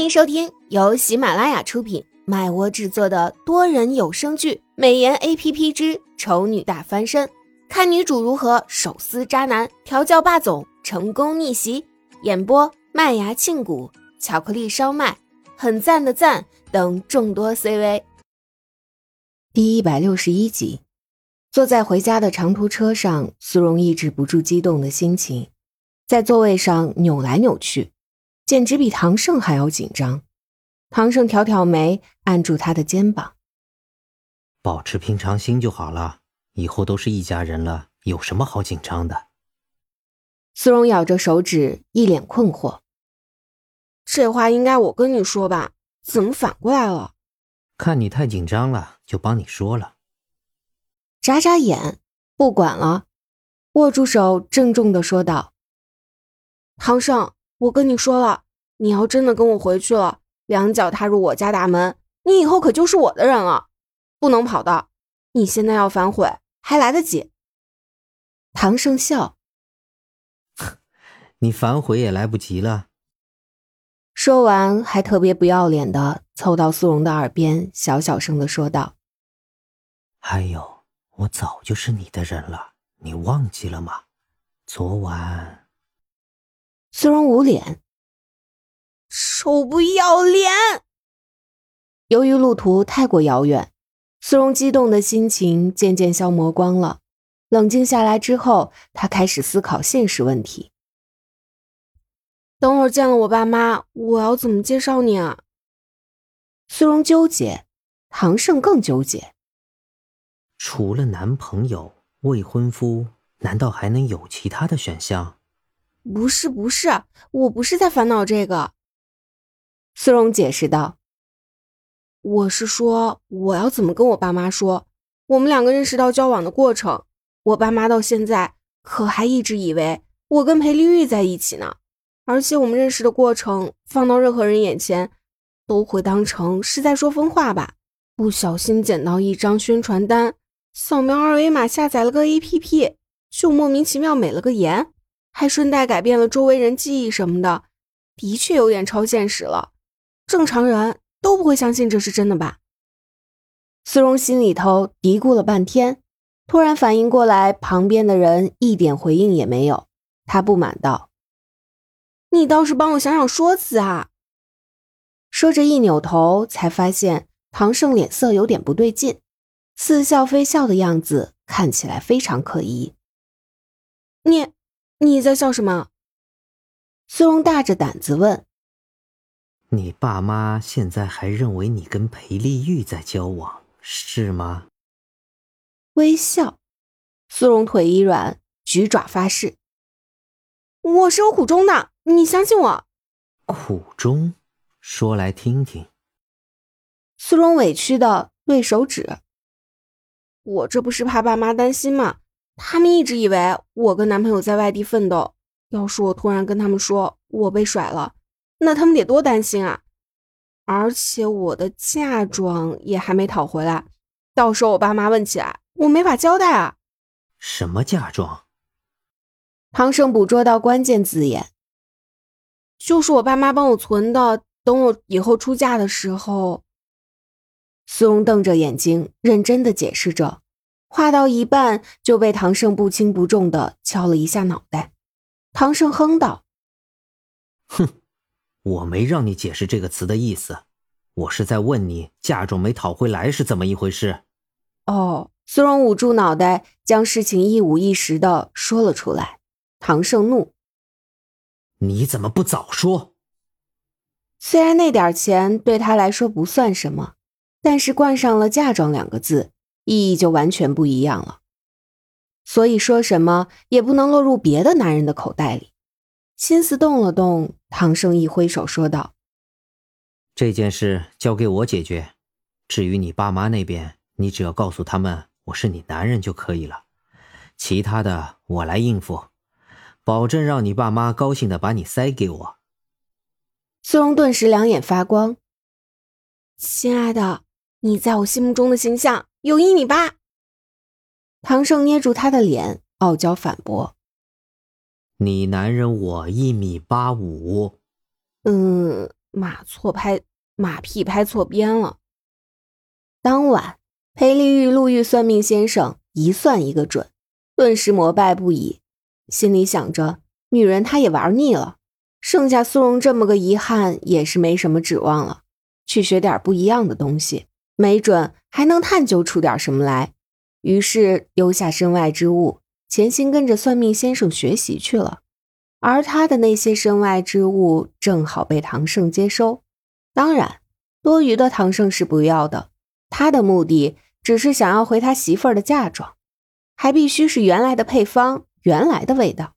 欢迎收听由喜马拉雅出品、麦窝制作的多人有声剧《美颜 A P P 之丑女大翻身》，看女主如何手撕渣男、调教霸总、成功逆袭。演播：麦芽庆谷、巧克力烧麦、很赞的赞等众多 C V。第一百六十一集，坐在回家的长途车上，苏荣抑制不住激动的心情，在座位上扭来扭去。简直比唐胜还要紧张。唐胜挑挑眉，按住他的肩膀：“保持平常心就好了，以后都是一家人了，有什么好紧张的？”苏荣咬着手指，一脸困惑：“这话应该我跟你说吧？怎么反过来了？”看你太紧张了，就帮你说了。眨眨眼，不管了，握住手，郑重的说道：“唐胜。”我跟你说了，你要真的跟我回去了，两脚踏入我家大门，你以后可就是我的人了，不能跑的。你现在要反悔还来得及。唐盛笑，你反悔也来不及了。说完，还特别不要脸的凑到苏荣的耳边，小小声的说道：“还有，我早就是你的人了，你忘记了吗？昨晚。”苏荣捂脸，臭不要脸！由于路途太过遥远，苏荣激动的心情渐渐消磨光了。冷静下来之后，他开始思考现实问题。等会儿见了我爸妈，我要怎么介绍你啊？苏荣纠结，唐胜更纠结。除了男朋友、未婚夫，难道还能有其他的选项？不是不是，我不是在烦恼这个。苏荣解释道：“我是说，我要怎么跟我爸妈说，我们两个认识到交往的过程？我爸妈到现在可还一直以为我跟裴丽玉在一起呢。而且我们认识的过程，放到任何人眼前，都会当成是在说疯话吧？不小心捡到一张宣传单，扫描二维码下载了个 APP，就莫名其妙美了个颜。”还顺带改变了周围人记忆什么的，的确有点超现实了。正常人都不会相信这是真的吧？苏荣心里头嘀咕了半天，突然反应过来，旁边的人一点回应也没有。他不满道：“你倒是帮我想想说辞啊！”说着一扭头，才发现唐胜脸色有点不对劲，似笑非笑的样子，看起来非常可疑。你。你在笑什么？苏荣大着胆子问：“你爸妈现在还认为你跟裴丽玉在交往，是吗？”微笑，苏荣腿一软，举爪发誓：“我是有苦衷的，你相信我。”苦衷，说来听听。苏荣委屈的对手指：“我这不是怕爸妈担心吗？”他们一直以为我跟男朋友在外地奋斗，要是我突然跟他们说我被甩了，那他们得多担心啊！而且我的嫁妆也还没讨回来，到时候我爸妈问起来，我没法交代啊！什么嫁妆？唐胜捕捉到关键字眼，就是我爸妈帮我存的，等我以后出嫁的时候。苏荣瞪着眼睛，认真的解释着。话到一半，就被唐胜不轻不重的敲了一下脑袋。唐胜哼道：“哼，我没让你解释这个词的意思，我是在问你嫁妆没讨回来是怎么一回事。”哦，苏荣捂住脑袋，将事情一五一十的说了出来。唐胜怒：“你怎么不早说？”虽然那点钱对他来说不算什么，但是冠上了“嫁妆”两个字。意义就完全不一样了，所以说什么也不能落入别的男人的口袋里。心思动了动，唐胜一挥手说道：“这件事交给我解决。至于你爸妈那边，你只要告诉他们我是你男人就可以了，其他的我来应付，保证让你爸妈高兴的把你塞给我。”苏荣顿时两眼发光：“亲爱的，你在我心目中的形象。”有一米八，唐胜捏住他的脸，傲娇反驳：“你男人我一米八五。”嗯，马错拍马屁拍错边了。当晚，裴丽玉路遇算命先生，一算一个准，顿时膜拜不已，心里想着女人她也玩腻了，剩下苏荣这么个遗憾也是没什么指望了。去学点不一样的东西，没准还能探究出点什么来。于是丢下身外之物，潜心跟着算命先生学习去了。而他的那些身外之物正好被唐胜接收，当然，多余的唐胜是不要的。他的目的只是想要回他媳妇儿的嫁妆，还必须是原来的配方、原来的味道。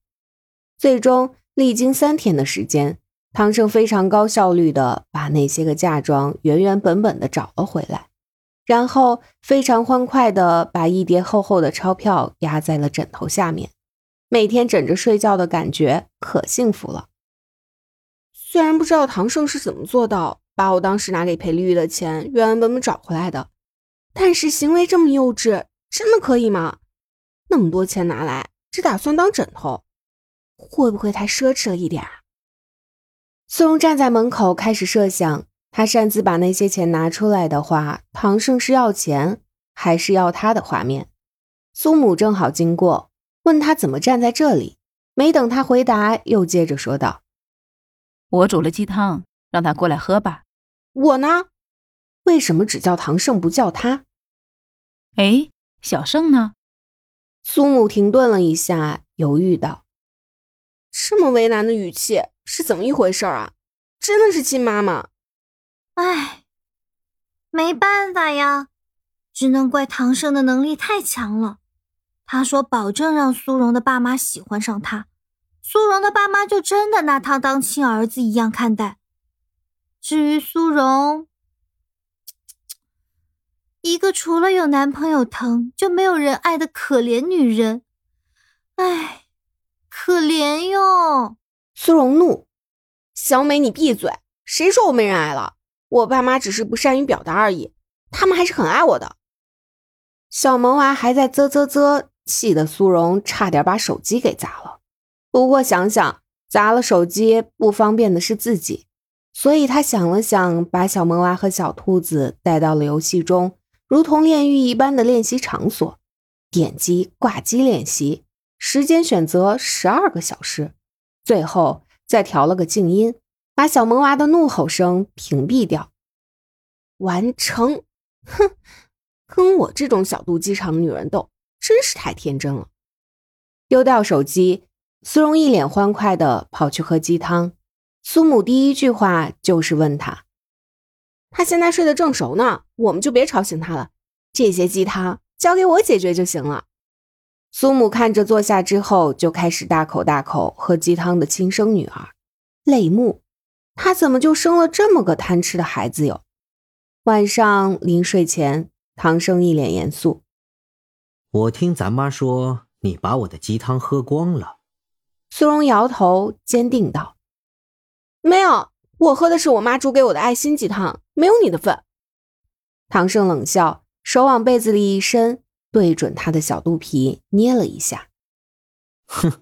最终，历经三天的时间，唐胜非常高效率的把那些个嫁妆原原本本的找了回来，然后非常欢快的把一叠厚厚的钞票压在了枕头下面。每天枕着睡觉的感觉可幸福了。虽然不知道唐胜是怎么做到把我当时拿给裴丽玉的钱原原本本找回来的，但是行为这么幼稚，真的可以吗？那么多钱拿来，只打算当枕头，会不会太奢侈了一点啊？苏荣站在门口开始设想，他擅自把那些钱拿出来的话，唐盛是要钱还是要他的画面？苏母正好经过。问他怎么站在这里，没等他回答，又接着说道：“我煮了鸡汤，让他过来喝吧。我呢？为什么只叫唐盛不叫他？哎，小盛呢？”苏母停顿了一下，犹豫道：“这么为难的语气是怎么一回事啊？真的是亲妈妈？哎，没办法呀，只能怪唐胜的能力太强了。”他说：“保证让苏荣的爸妈喜欢上他，苏荣的爸妈就真的拿他当亲儿子一样看待。至于苏荣，一个除了有男朋友疼就没有人爱的可怜女人，哎，可怜哟！”苏荣怒：“小美，你闭嘴！谁说我没人爱了？我爸妈只是不善于表达而已，他们还是很爱我的。”小萌娃还在啧啧啧。气得苏荣差点把手机给砸了，不过想想砸了手机不方便的是自己，所以他想了想，把小萌娃和小兔子带到了游戏中，如同炼狱一般的练习场所。点击挂机练习，时间选择十二个小时，最后再调了个静音，把小萌娃的怒吼声屏蔽掉。完成，哼，跟我这种小肚鸡肠的女人斗。真是太天真了！丢掉手机，苏荣一脸欢快的跑去喝鸡汤。苏母第一句话就是问他：“他现在睡得正熟呢，我们就别吵醒他了。这些鸡汤交给我解决就行了。”苏母看着坐下之后就开始大口大口喝鸡汤的亲生女儿，泪目。她怎么就生了这么个贪吃的孩子哟？晚上临睡前，唐生一脸严肃。我听咱妈说，你把我的鸡汤喝光了。苏荣摇头，坚定道：“没有，我喝的是我妈煮给我的爱心鸡汤，没有你的份。”唐胜冷笑，手往被子里一伸，对准他的小肚皮捏了一下。哼，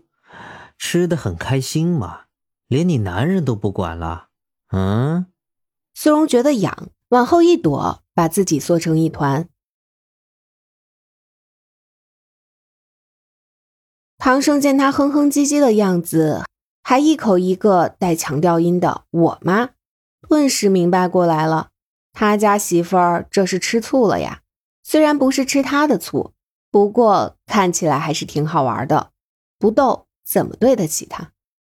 吃的很开心嘛，连你男人都不管了。嗯？苏荣觉得痒，往后一躲，把自己缩成一团。唐生见他哼哼唧唧的样子，还一口一个带强调音的“我妈”，顿时明白过来了，他家媳妇儿这是吃醋了呀。虽然不是吃他的醋，不过看起来还是挺好玩的。不逗，怎么对得起他？